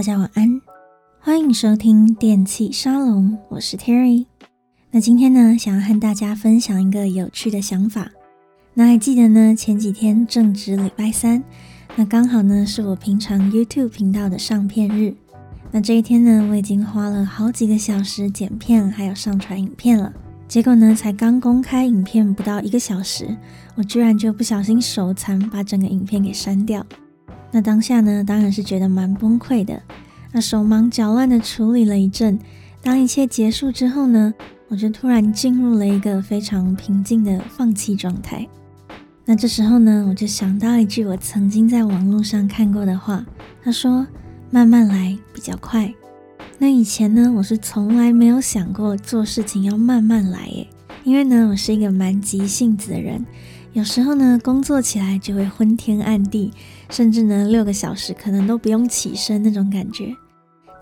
大家晚安，欢迎收听电器沙龙，我是 Terry。那今天呢，想要和大家分享一个有趣的想法。那还记得呢，前几天正值礼拜三，那刚好呢是我平常 YouTube 频道的上片日。那这一天呢，我已经花了好几个小时剪片，还有上传影片了。结果呢，才刚公开影片不到一个小时，我居然就不小心手残，把整个影片给删掉。那当下呢，当然是觉得蛮崩溃的。那手忙脚乱的处理了一阵，当一切结束之后呢，我就突然进入了一个非常平静的放弃状态。那这时候呢，我就想到一句我曾经在网络上看过的话，他说：“慢慢来比较快。”那以前呢，我是从来没有想过做事情要慢慢来诶，因为呢，我是一个蛮急性子的人，有时候呢，工作起来就会昏天暗地，甚至呢，六个小时可能都不用起身那种感觉。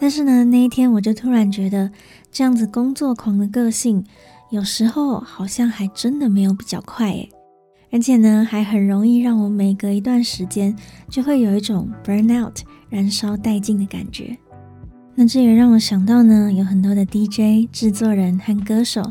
但是呢，那一天我就突然觉得，这样子工作狂的个性，有时候好像还真的没有比较快诶，而且呢，还很容易让我每隔一段时间就会有一种 burn out 燃烧殆尽的感觉。那这也让我想到呢，有很多的 DJ 制作人和歌手，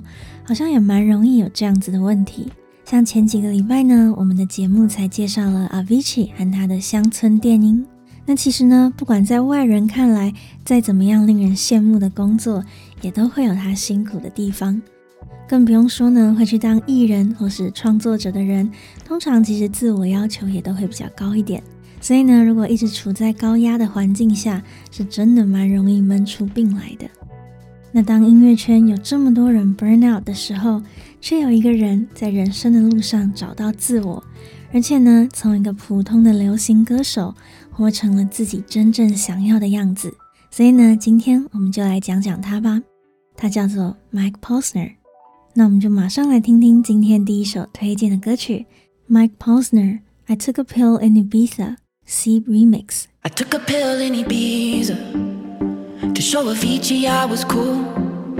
好像也蛮容易有这样子的问题。像前几个礼拜呢，我们的节目才介绍了 Avicii 和他的乡村电音。那其实呢，不管在外人看来再怎么样令人羡慕的工作，也都会有他辛苦的地方。更不用说呢，会去当艺人或是创作者的人，通常其实自我要求也都会比较高一点。所以呢，如果一直处在高压的环境下，是真的蛮容易闷出病来的。那当音乐圈有这么多人 burn out 的时候，却有一个人在人生的路上找到自我，而且呢，从一个普通的流行歌手，活成了自己真正想要的样子。所以呢，今天我们就来讲讲他吧。他叫做 Mike Posner。那我们就马上来听听今天第一首推荐的歌曲，Mike Posner。I took a pill in Ibiza。C Remix. I took a pill in Ibiza to show Avicii I was cool.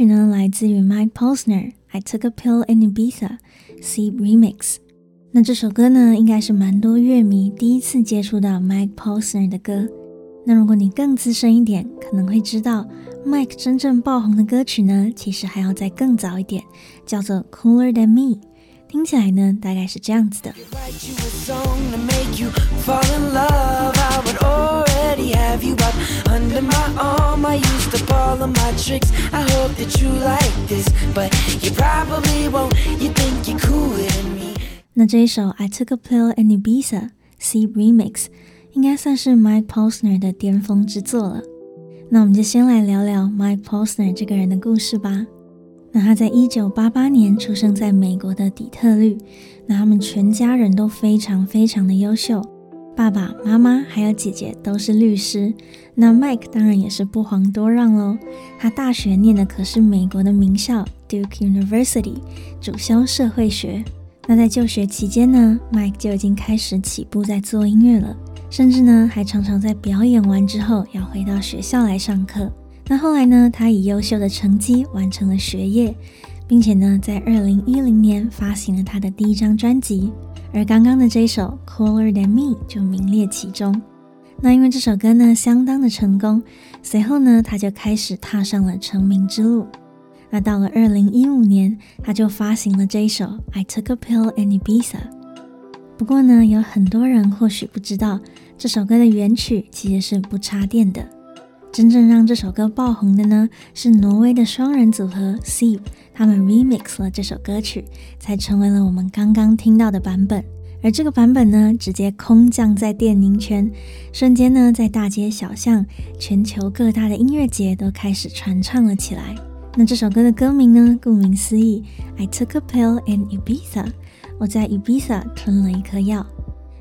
曲呢，来自于 Mike Posner，《I Took a Pill in Ibiza》C Remix。那这首歌呢，应该是蛮多乐迷第一次接触到 Mike Posner 的歌。那如果你更资深一点，可能会知道 Mike 真正爆红的歌曲呢，其实还要再更早一点，叫做《Cooler Than Me》。听起来呢，大概是这样子的。 那这一首《I Took a Pill in Ibiza》C Remix 应该算是 Mike Posner 的巅峰之作了。那我们就先来聊聊 Mike Posner 这个人的故事吧。那他在一九八八年出生在美国的底特律。那他们全家人都非常非常的优秀，爸爸妈妈还有姐姐都是律师。那 Mike 当然也是不遑多让喽，他大学念的可是美国的名校 Duke University，主修社会学。那在就学期间呢，Mike 就已经开始起步在做音乐了，甚至呢还常常在表演完之后要回到学校来上课。那后来呢，他以优秀的成绩完成了学业，并且呢，在二零一零年发行了他的第一张专辑，而刚刚的这首《Cooler Than Me》就名列其中。那因为这首歌呢相当的成功，随后呢他就开始踏上了成名之路。那到了二零一五年，他就发行了这一首《I Took a Pill in Ibiza》。不过呢，有很多人或许不知道，这首歌的原曲其实是不插电的。真正让这首歌爆红的呢，是挪威的双人组合 Siv，他们 remix 了这首歌曲，才成为了我们刚刚听到的版本。而这个版本呢，直接空降在电音圈，瞬间呢，在大街小巷、全球各大的音乐节都开始传唱了起来。那这首歌的歌名呢，顾名思义，I took a pill in Ibiza，我在 Ibiza 吞了一颗药。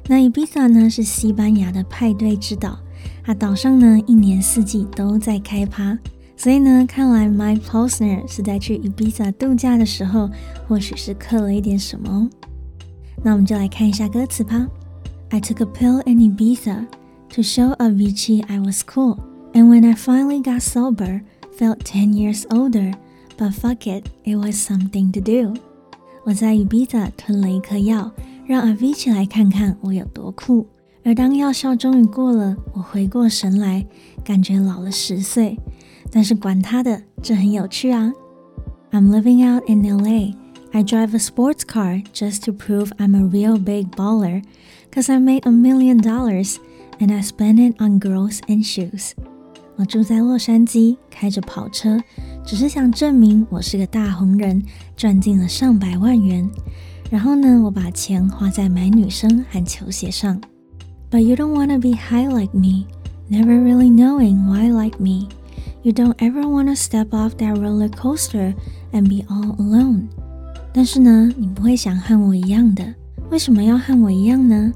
那 Ibiza 呢，是西班牙的派对之岛。它岛上呢，一年四季都在开趴，所以呢，看来 My Posner 是在去 Ibiza 度假的时候，或许是嗑了一点什么。那我们就来看一下歌词吧。I took a pill in Ibiza to show Avicii I was cool, and when I finally got sober, felt ten years older. But fuck it, it was something to do. 我在 Ibiza 吞了一颗药，让 Avicii 来看看我有多酷。而当药效终于过了，我回过神来，感觉老了十岁。但是管他的，这很有趣啊！I'm living out in LA. I drive a sports car just to prove I'm a real big baller. Cause I made a million dollars and I spend it on girls and shoes. 我住在洛杉矶，开着跑车，只是想证明我是个大红人，赚进了上百万元。然后呢，我把钱花在买女生和球鞋上。But you don't wanna be high like me, never really knowing why like me. You don't ever wanna step off that roller coaster and be all alone. 但是呢，你不会想和我一样的。为什么要和我一样呢？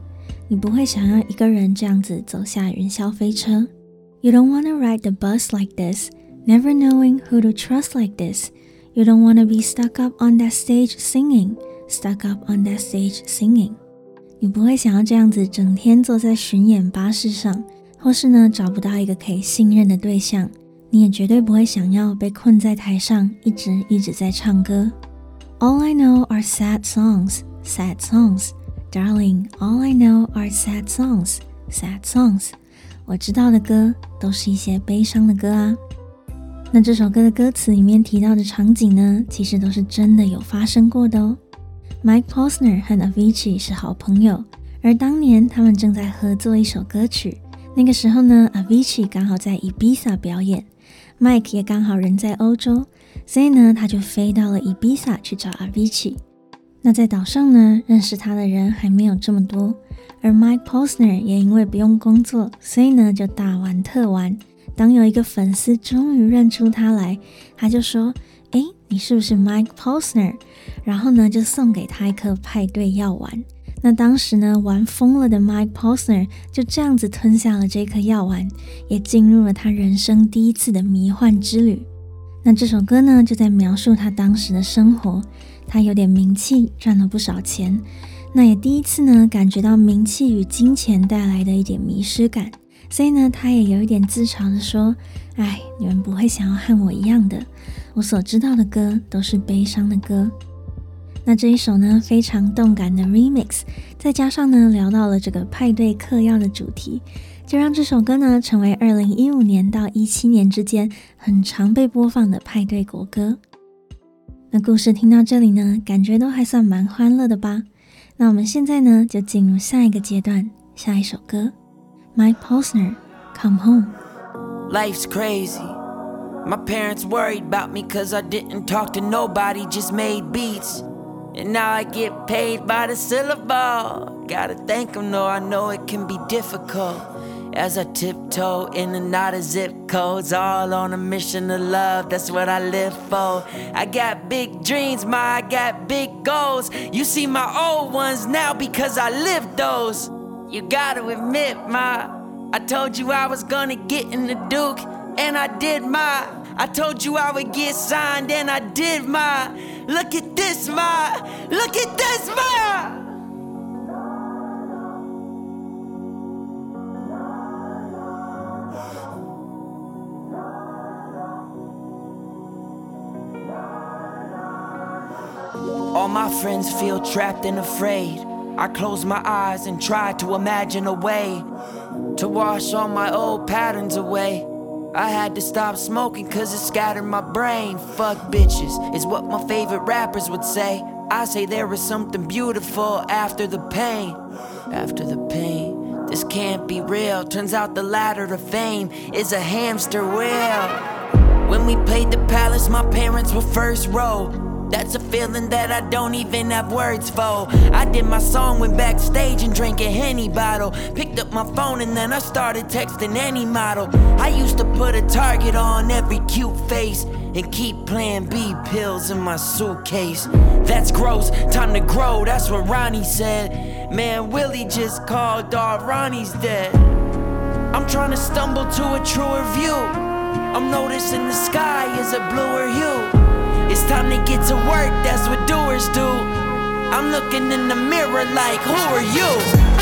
你不会想要一个人这样子走下云霄飞车。You don't wanna ride the bus like this, never knowing who to trust like this. You don't wanna be stuck up on that stage singing, stuck up on that stage singing. 你不会想要这样子整天坐在巡演巴士上，或是呢找不到一个可以信任的对象。你也绝对不会想要被困在台上，一直一直在唱歌。All I know are sad songs, sad songs, darling. All I know are sad songs, sad songs. 我知道的歌都是一些悲伤的歌啊。那这首歌的歌词里面提到的场景呢，其实都是真的有发生过的哦。Mike Posner 和 Avicii 是好朋友，而当年他们正在合作一首歌曲。那个时候呢，Avicii 刚好在 Ibiza 表演，Mike 也刚好人在欧洲，所以呢，他就飞到了 Ibiza 去找 rv 去。那在岛上呢，认识他的人还没有这么多，而 Mike Posner 也因为不用工作，所以呢，就大玩特玩。当有一个粉丝终于认出他来，他就说。哎，你是不是 Mike Posner？然后呢，就送给他一颗派对药丸。那当时呢，玩疯了的 Mike Posner 就这样子吞下了这颗药丸，也进入了他人生第一次的迷幻之旅。那这首歌呢，就在描述他当时的生活。他有点名气，赚了不少钱，那也第一次呢，感觉到名气与金钱带来的一点迷失感。所以呢，他也有一点自嘲的说：“哎，你们不会想要和我一样的。”我所知道的歌都是悲伤的歌，那这一首呢，非常动感的 remix，再加上呢聊到了这个派对嗑药的主题，就让这首歌呢成为二零一五年到一七年之间很常被播放的派对国歌。那故事听到这里呢，感觉都还算蛮欢乐的吧？那我们现在呢就进入下一个阶段，下一首歌，Mike Posner Come Home。Life's crazy. My parents worried about me cause I didn't talk to nobody, just made beats. And now I get paid by the syllable. Gotta thank them though, I know it can be difficult. as I tiptoe in and out of zip codes, all on a mission of love. That's what I live for. I got big dreams, ma. I got big goals. You see my old ones now because I lived those. You gotta admit, ma. I told you I was gonna get in the Duke, and I did my. I told you I would get signed, and I did my. Look at this, ma. Look at this, ma. All my friends feel trapped and afraid. I close my eyes and try to imagine a way to wash all my old patterns away. I had to stop smoking cause it scattered my brain. Fuck bitches, is what my favorite rappers would say. I say there is something beautiful after the pain. After the pain, this can't be real. Turns out the ladder to fame is a hamster wheel. When we played the palace, my parents were first row. That's a feeling that I don't even have words for. I did my song, went backstage and drank a Henny bottle. Picked up my phone and then I started texting any model. I used to put a target on every cute face and keep Plan B pills in my suitcase. That's gross, time to grow, that's what Ronnie said. Man, Willie just called, dog Ronnie's dead. I'm trying to stumble to a truer view. I'm noticing the sky is a bluer hue. It's time to get to work, that's what doers do. I'm looking in the mirror like, who are you?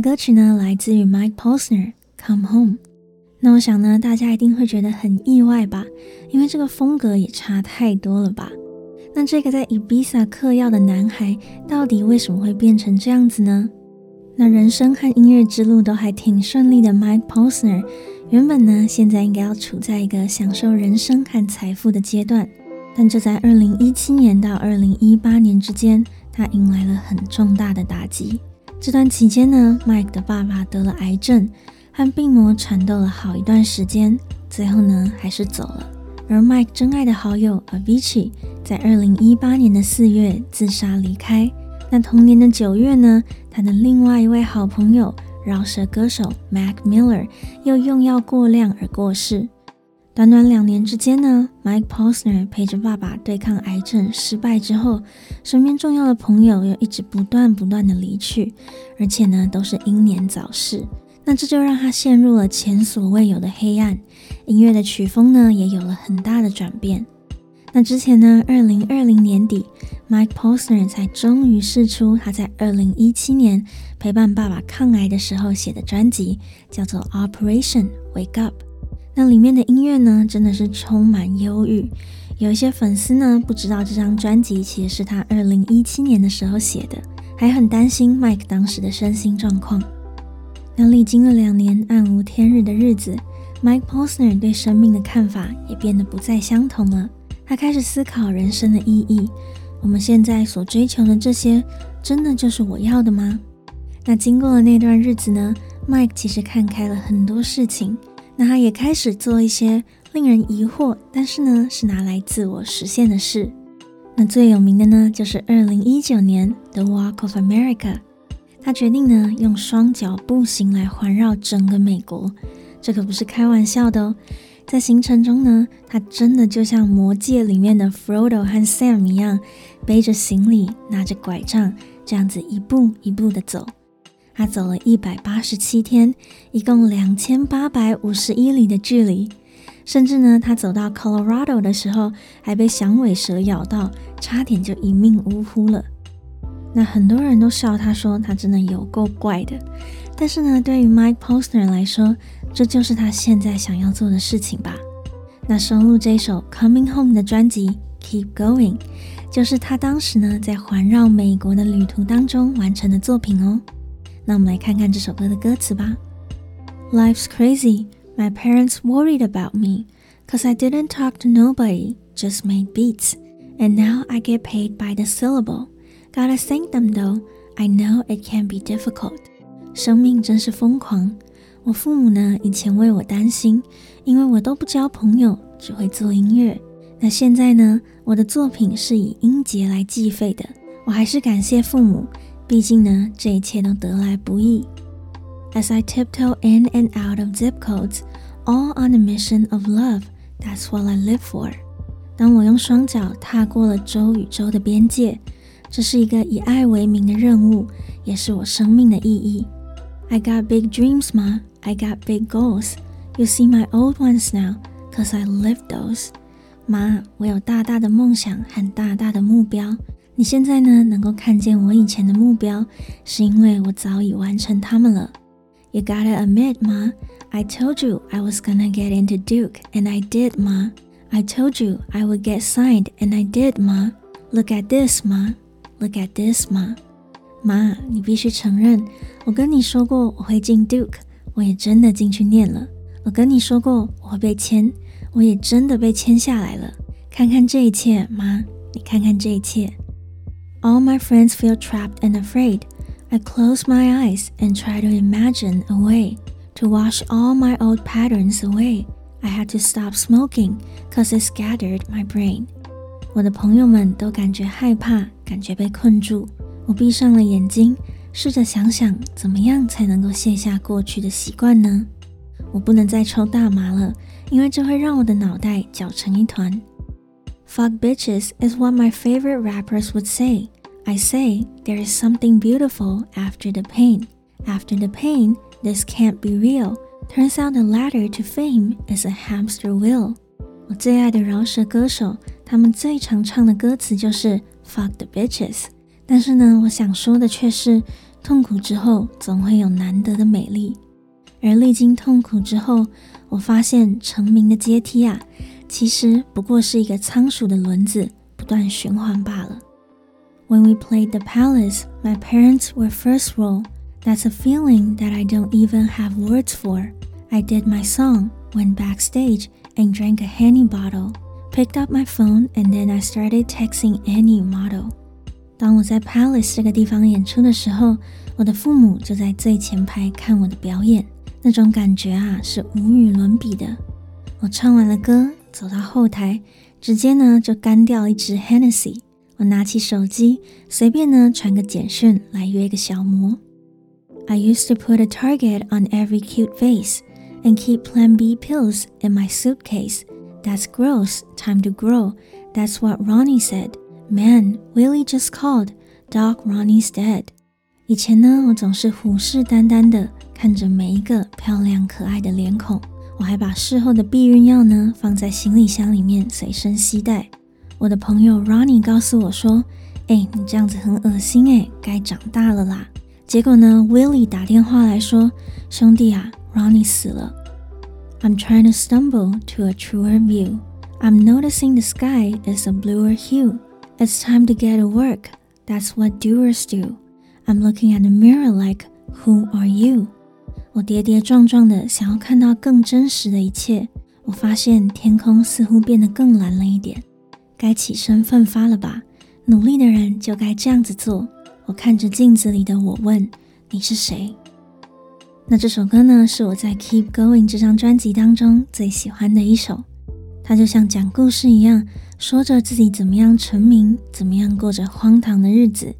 歌曲呢，来自于 Mike Posner，《Come Home》。那我想呢，大家一定会觉得很意外吧？因为这个风格也差太多了吧？那这个在 Ibiza 嗑药的男孩，到底为什么会变成这样子呢？那人生和音乐之路都还挺顺利的 Mike Posner，原本呢，现在应该要处在一个享受人生和财富的阶段，但就在二零一七年到二零一八年之间，他迎来了很重大的打击。这段期间呢，Mike 的爸爸得了癌症，和病魔缠斗了好一段时间，最后呢还是走了。而 Mike 真爱的好友 Avicii 在二零一八年的四月自杀离开。那同年的九月呢，他的另外一位好朋友饶舌歌手 Mac Miller 又用药过量而过世。短短两年之间呢，Mike Posner 陪着爸爸对抗癌症失败之后，身边重要的朋友又一直不断不断的离去，而且呢都是英年早逝。那这就让他陷入了前所未有的黑暗，音乐的曲风呢也有了很大的转变。那之前呢，二零二零年底，Mike Posner 才终于释出他在二零一七年陪伴爸爸抗癌的时候写的专辑，叫做 Operation Wake Up。那里面的音乐呢，真的是充满忧郁。有一些粉丝呢，不知道这张专辑其实是他二零一七年的时候写的，还很担心 Mike 当时的身心状况。那历经了两年暗无天日的日子，Mike Posner 对生命的看法也变得不再相同了。他开始思考人生的意义。我们现在所追求的这些，真的就是我要的吗？那经过了那段日子呢，Mike 其实看开了很多事情。那他也开始做一些令人疑惑，但是呢，是拿来自我实现的事。那最有名的呢，就是二零一九年的 Walk of America。他决定呢，用双脚步行来环绕整个美国，这可不是开玩笑的哦。在行程中呢，他真的就像魔戒里面的 Frodo 和 Sam 一样，背着行李，拿着拐杖，这样子一步一步的走。他走了一百八十七天，一共两千八百五十一里的距离，甚至呢，他走到 Colorado 的时候，还被响尾蛇咬到，差点就一命呜呼了。那很多人都笑他说他真的有够怪的，但是呢，对于 Mike Posner 来说，这就是他现在想要做的事情吧。那收录这首 Coming Home 的专辑 Keep Going，就是他当时呢在环绕美国的旅途当中完成的作品哦。那我们来看看这首歌的歌词吧。Life's crazy, My parents worried about me, cause I didn't talk to nobody, just made beats. And now I get paid by the syllable. Gotta thank them though. I know it can be difficult. 生命真是疯狂。我父母呢，以前为我担心，因为我都不交朋友，只会做音乐。那现在呢，我的作品是以音节来计费的。我还是感谢父母，毕竟呢，这一切都得来不易。As I tiptoe in and out of zip codes, all on a mission of love, that's what I live for. 当我用双脚踏过了州与州的边界，这是一个以爱为名的任务，也是我生命的意义。I got big dreams, ma. I got big goals. You see my old ones now, cause I lived those. 妈，我有大大的梦想和大大的目标。 你现在呢，能够看见我以前的目标，是因为我早已完成它们了。You gotta admit, Ma, I told you I was gonna get into Duke, and I did, Ma. I told you I would get signed, and I did, Ma. Look at this, Ma. Look at this, Ma. 妈，你必须承认，我跟你说过我会进 Duke，我也真的进去念了。我跟你说过我会被签，我也真的被签下来了。看看这一切，妈，你看看这一切。All my friends feel trapped and afraid. I close my eyes and try to imagine a way to wash all my old patterns away. I had to stop smoking cause it scattered my brain. 我的朋友们都感觉害怕，感觉被困住。我闭上了眼睛，试着想想怎么样才能够卸下过去的习惯呢？我不能再抽大麻了，因为这会让我的脑袋搅成一团。 Fuck bitches is what my favorite rappers would say. I say there is something beautiful after the pain. After the pain, this can't be real. Turns out the ladder to fame is a hamster wheel. 我最爱的饶舌歌手，他们最常唱的歌词就是 Fuck the bitches。但是呢，我想说的却是，痛苦之后总会有难得的美丽。而历经痛苦之后，我发现成名的阶梯啊。 其实不过是一个仓鼠的轮子，不断循环罢了。When we played the palace, my parents were first row. That's a feeling that I don't even have words for. I did my song, went backstage and drank a Henny bottle, picked up my phone and then I started texting any model. 当我在 Palace 这个地方演出的时候，我的父母就在最前排看我的表演，那种感觉啊是无与伦比的。我唱完了歌。 走到后台，直接呢就干掉一支 Hennessy。我拿起手机，随便呢传个简讯来约个小模。I used to put a target on every cute face and keep Plan B pills in my suitcase. That's gross. Time to grow. That's what Ronnie said. Man, Willie just called. Doc Ronnie's dead. 以前呢，我总是虎视眈眈的看着每一个漂亮可爱的脸孔。 我还把事后的避孕药呢放在行李箱里面随身携带。我的朋友 Ronnie 告诉我说：“哎，你这样子很恶心哎，该长大了啦。”结果呢，Willie 打电话来说：“兄弟啊，Ronnie 死了。” I'm trying to stumble to a truer view. I'm noticing the sky is a bluer hue. It's time to get to work. That's what doers do. I'm looking at the mirror like, who are you? 我跌跌撞撞的想要看到更真实的一切，我发现天空似乎变得更蓝了一点，该起身奋发了吧？努力的人就该这样子做。我看着镜子里的我问：“你是谁？”那这首歌呢，是我在《Keep Going》这张专辑当中最喜欢的一首。它就像讲故事一样，说着自己怎么样成名，怎么样过着荒唐的日子，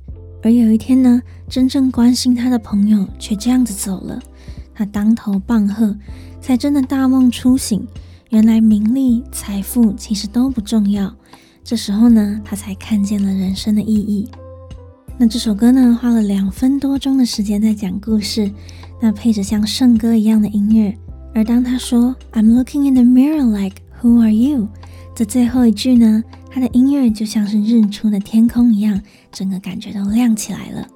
而有一天呢，真正关心他的朋友却这样子走了。他当头棒喝，才真的大梦初醒。原来名利、财富其实都不重要。这时候呢，他才看见了人生的意义。那这首歌呢，花了两分多钟的时间在讲故事，那配着像圣歌一样的音乐。而当他说 "I'm looking in the mirror like who are you"，这最后一句呢，他的音乐就像是日出的天空一样，整个感觉都亮起来了。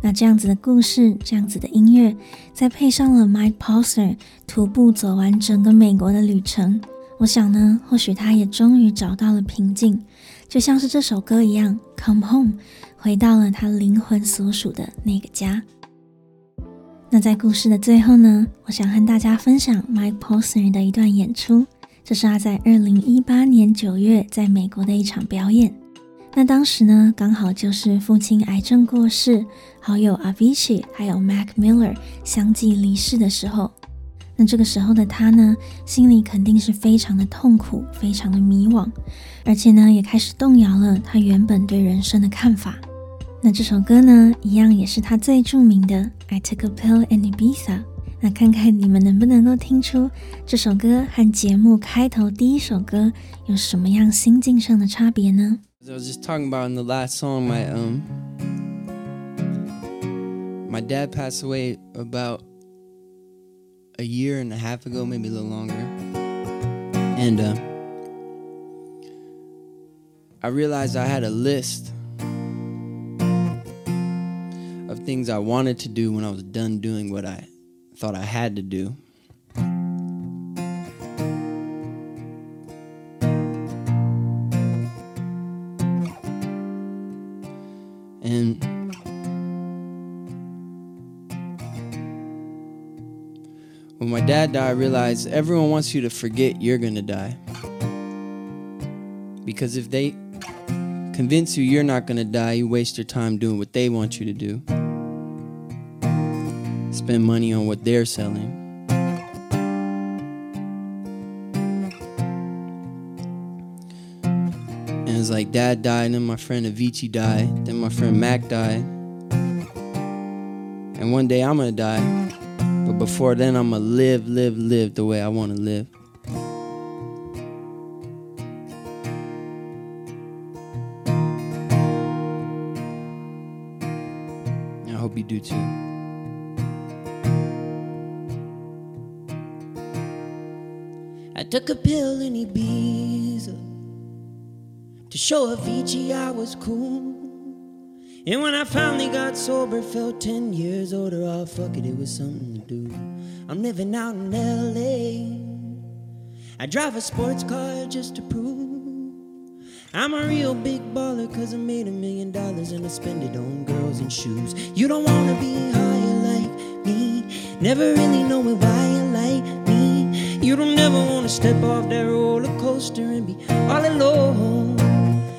那这样子的故事，这样子的音乐，再配上了 Mike Posner 徒步走完整个美国的旅程，我想呢，或许他也终于找到了平静，就像是这首歌一样，Come Home，回到了他灵魂所属的那个家。那在故事的最后呢，我想和大家分享 Mike Posner 的一段演出，这是他在二零一八年九月在美国的一场表演。那当时呢，刚好就是父亲癌症过世，好友 Avicii 还有 Mac Miller 相继离世的时候。那这个时候的他呢，心里肯定是非常的痛苦，非常的迷惘，而且呢，也开始动摇了他原本对人生的看法。那这首歌呢，一样也是他最著名的。I took a pill in Ibiza。那看看你们能不能够听出这首歌和节目开头第一首歌有什么样心境上的差别呢？I was just talking about in the last song, my um, my dad passed away about a year and a half ago, maybe a little longer, and uh, I realized I had a list. Of things I wanted to do when I was done doing what I thought I had to do. Dad died, I realized everyone wants you to forget you're gonna die. Because if they convince you you're not gonna die, you waste your time doing what they want you to do spend money on what they're selling. And it's like dad died, and then my friend Avicii died, then my friend Mac died. And one day I'm gonna die. Before then, I'm gonna live, live, live the way I wanna live. I hope you do too. I took a pill in Ibiza to show Avicii I was cool. And when I finally got sober, felt 10 years older. Oh, fuck it, it was something to. I'm living out in LA. I drive a sports car just to prove I'm a real big baller, cause I made a million dollars and I spend it on girls and shoes. You don't wanna be higher like me, never really knowing why you like me. You don't ever wanna step off that roller coaster and be all alone.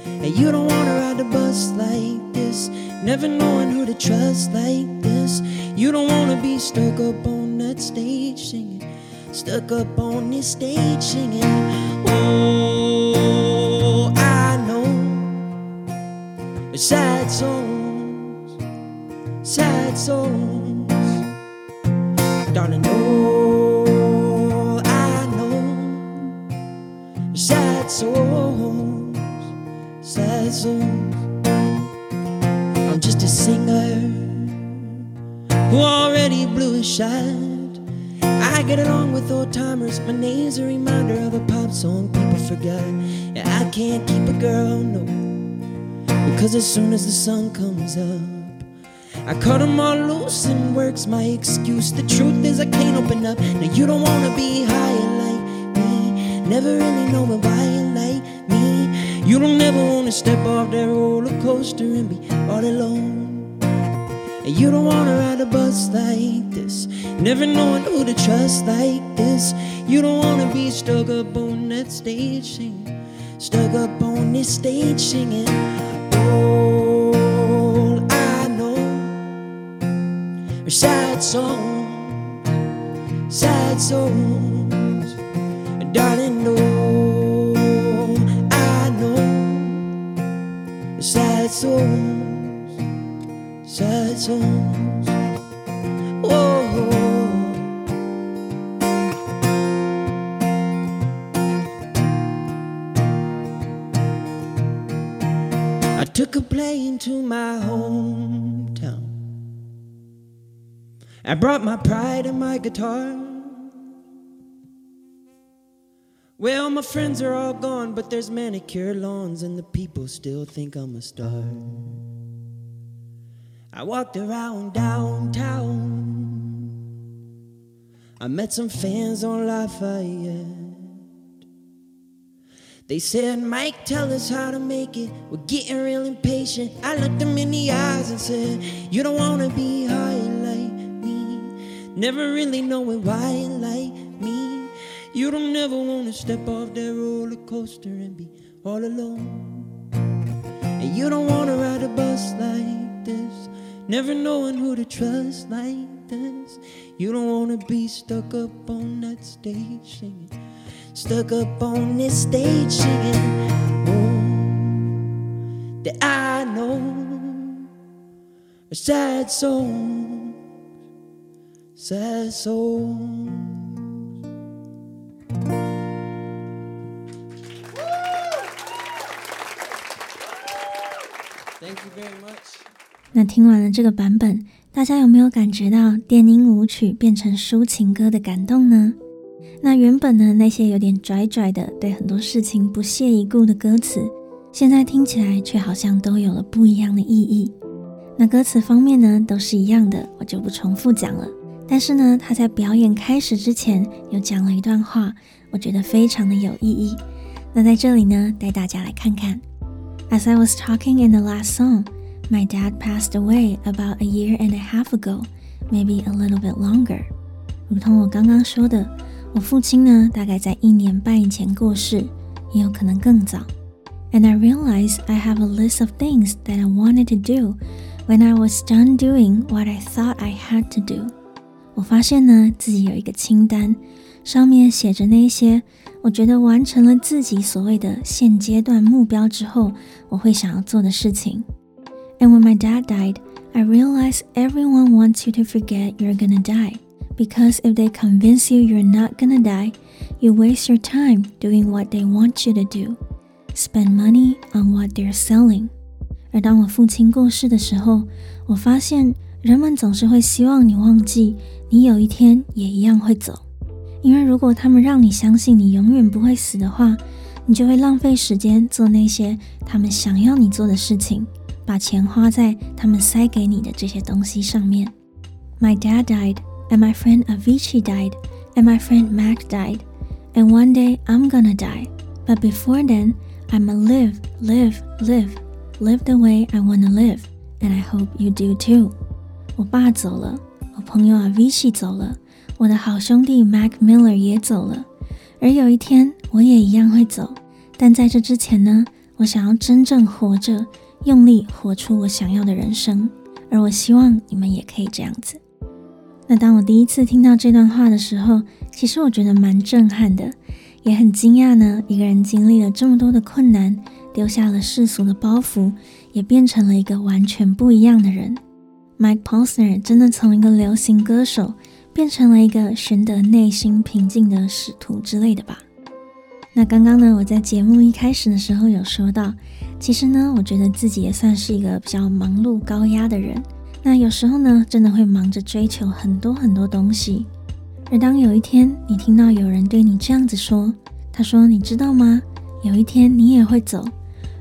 And you don't wanna ride the bus like this, never knowing who to trust like this. You don't wanna be stuck up on that stage singing, stuck up on this stage singing. Oh, I know sad songs, sad songs, darling. Oh. I know sad songs, sad songs. I'm just a singer who already blew a shot. Get along with old timers. My name's a reminder of a pop song people forgot. Yeah, I can't keep a girl, no. Because as soon as the sun comes up, I cut them all loose and work's my excuse. The truth is, I can't open up. Now, you don't wanna be higher like me. Never really knowing why you like me. You don't ever wanna step off that roller coaster and be all alone. And you don't wanna ride a bus like this, never knowing who to trust like this. You don't wanna be stuck up on that stage singing, stuck up on this stage singing. All I know are sad songs, sad songs, darling. No, I know are sad songs, I took a plane to my hometown. I brought my pride and my guitar. Well, my friends are all gone, but there's manicured lawns, and the people still think I'm a star. I walked around downtown. I met some fans on Lafayette. They said, Mike, tell us how to make it. We're getting real impatient. I looked them in the eyes and said, You don't wanna be higher like me. never really knowing why you like me. You don't ever wanna step off that roller coaster and be all alone. And you don't wanna ride a bus like this, never knowing who to trust like this. You don't wanna be stuck up on that stage singing, stuck up on this stage singing. Oh, that I know a sad song, sad song. Thank you very much. 那听完了这个版本，大家有没有感觉到电音舞曲变成抒情歌的感动呢？那原本呢，那些有点拽拽的，对很多事情不屑一顾的歌词，现在听起来却好像都有了不一样的意义。那歌词方面呢，都是一样的，我就不重复讲了。但是呢，他在表演开始之前，有讲了一段话，我觉得非常的有意义。那在这里呢，带大家来看看。As I was talking in the last song, my dad passed away about a year and a half ago, maybe a little bit longer. 如同我刚刚说的，我父亲呢，大概在一年半以前过世，也有可能更早。And I realized I have a list of things that I wanted to do when I was done doing what I thought I had to do. 我发现呢，自己有一个清单，上面写着那些。我觉得完成了自己所谓的现阶段目标之后，我会想要做的事情。 And when my dad died, I realized everyone wants you to forget you're gonna die, because if they convince you you're not gonna die, you waste your time doing what they want you to do, spend money on what they're selling. 而当我父亲过世的时候，我发现人们总是会希望你忘记，你有一天也一样会走。因为如果他们让你相信你永远不会死的话，你就会浪费时间做那些他们想要你做的事情， 把钱花在他们塞给你的这些东西上面。My dad died, and my friend Avicii died, and my friend Mac died, and one day I'm gonna die. But before then, I'ma live, live, live, live the way I wanna live, and I hope you do too. 我爸走了，我朋友 Avicii 走了。我的好兄弟 Mac Miller 也走了，而有一天我也一样会走。但在这之前呢，我想要真正活着， 用力活出我想要的人生。而我希望你们也可以这样子。那当我第一次听到这段话的时候，其实我觉得蛮震撼的，也很惊讶呢。一个人经历了这么多的困难，丢下了世俗的包袱，也变成了一个完全不一样的人。Mike Posner 真的从一个流行歌手。变成了一个寻得内心平静的使徒之类的吧。那刚刚呢，我在节目一开始的时候有说到，其实呢，我觉得自己也算是一个比较忙碌高压的人。那有时候呢，真的会忙着追求很多很多东西。而当有一天你听到有人对你这样子说，他说：“你知道吗？有一天你也会走。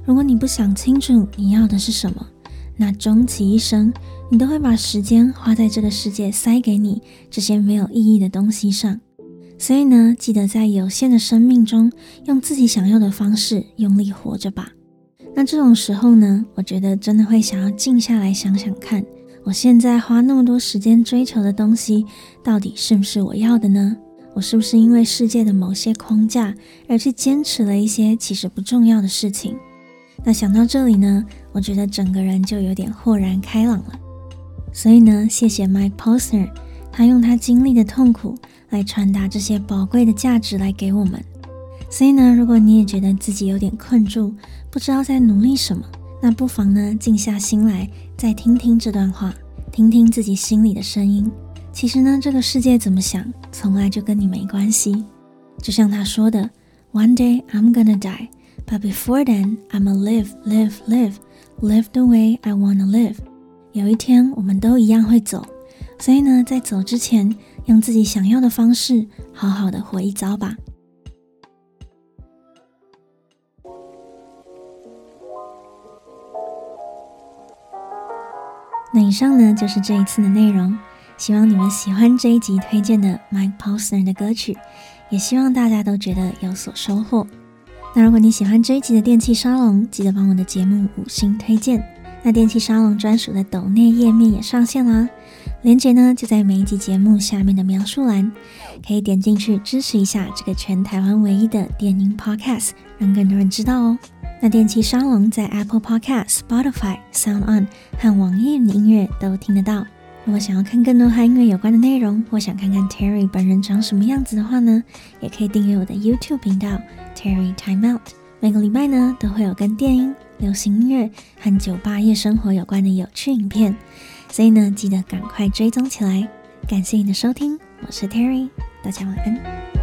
如果你不想清楚你要的是什么，那终其一生。”你都会把时间花在这个世界塞给你这些没有意义的东西上，所以呢，记得在有限的生命中，用自己想要的方式用力活着吧。那这种时候呢，我觉得真的会想要静下来想想看，我现在花那么多时间追求的东西，到底是不是我要的呢？我是不是因为世界的某些框架而去坚持了一些其实不重要的事情？那想到这里呢，我觉得整个人就有点豁然开朗了。所以呢，谢谢 Mike Posner，他用他经历的痛苦来传达这些宝贵的价值来给我们。所以呢，如果你也觉得自己有点困住，不知道在努力什么，那不妨呢，静下心来，再听听这段话，听听自己心里的声音。其实呢，这个世界怎么想，从来就跟你没关系。就像他说的，One day I'm gonna die, but before then I'ma live, live, live, live the way I wanna live. 有一天，我们都一样会走，所以呢，在走之前，用自己想要的方式，好好的活一遭吧。那以上呢，就是这一次的内容，希望你们喜欢这一集推荐的 Mike Posner 的歌曲，也希望大家都觉得有所收获。那如果你喜欢这一集的电气沙龙，记得帮我的节目五星推荐。那电气沙龙专属的抖内页面也上线啦，链接呢就在每一集节目下面的描述栏，可以点进去支持一下这个全台湾唯一的电音 Podcast，让更多人知道哦。那电器沙龙在 Apple Podcast、Spotify、Sound On 和网易云音乐都听得到。如果想要看更多和音乐有关的内容，或想看看 Terry 本人长什么样子的话呢，也可以订阅我的 YouTube 频道 Terry Time Out。每个礼拜呢都会有跟电音、流行音乐和酒吧夜生活有关的有趣影片，所以呢记得赶快追踪起来。感谢你的收听，我是 Terry，大家晚安。